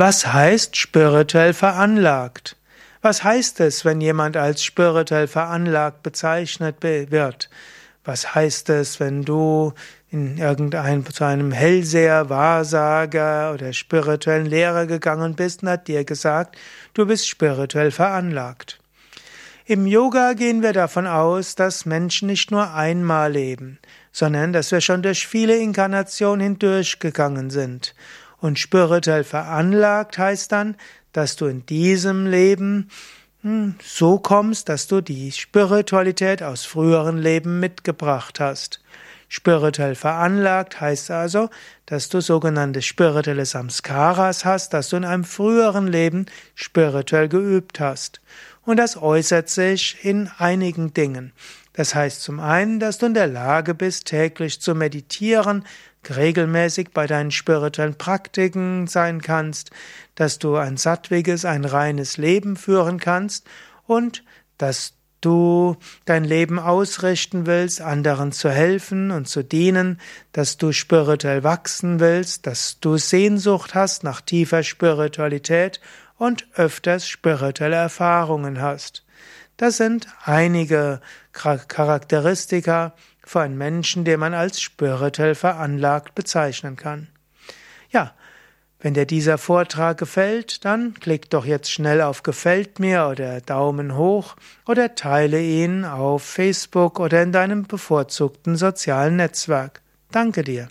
Was heißt spirituell veranlagt? Was heißt es, wenn jemand als spirituell veranlagt bezeichnet wird? Was heißt es, wenn du in irgendein, zu einem Hellseher, Wahrsager oder spirituellen Lehrer gegangen bist und hat dir gesagt, du bist spirituell veranlagt? Im Yoga gehen wir davon aus, dass Menschen nicht nur einmal leben, sondern dass wir schon durch viele Inkarnationen hindurchgegangen sind. Und spirituell veranlagt heißt dann, dass du in diesem Leben hm, so kommst, dass du die Spiritualität aus früheren Leben mitgebracht hast. Spirituell veranlagt heißt also, dass du sogenannte spirituelle Samskaras hast, dass du in einem früheren Leben spirituell geübt hast. Und das äußert sich in einigen Dingen. Das heißt zum einen, dass du in der Lage bist, täglich zu meditieren, regelmäßig bei deinen spirituellen Praktiken sein kannst, dass du ein sattwiges, ein reines Leben führen kannst und dass du dein Leben ausrichten willst, anderen zu helfen und zu dienen, dass du spirituell wachsen willst, dass du Sehnsucht hast nach tiefer Spiritualität und öfters spirituelle Erfahrungen hast. Das sind einige Charakteristika für einen Menschen, den man als spirituell veranlagt bezeichnen kann. Ja, wenn dir dieser Vortrag gefällt, dann klick doch jetzt schnell auf Gefällt mir oder Daumen hoch oder teile ihn auf Facebook oder in deinem bevorzugten sozialen Netzwerk. Danke dir.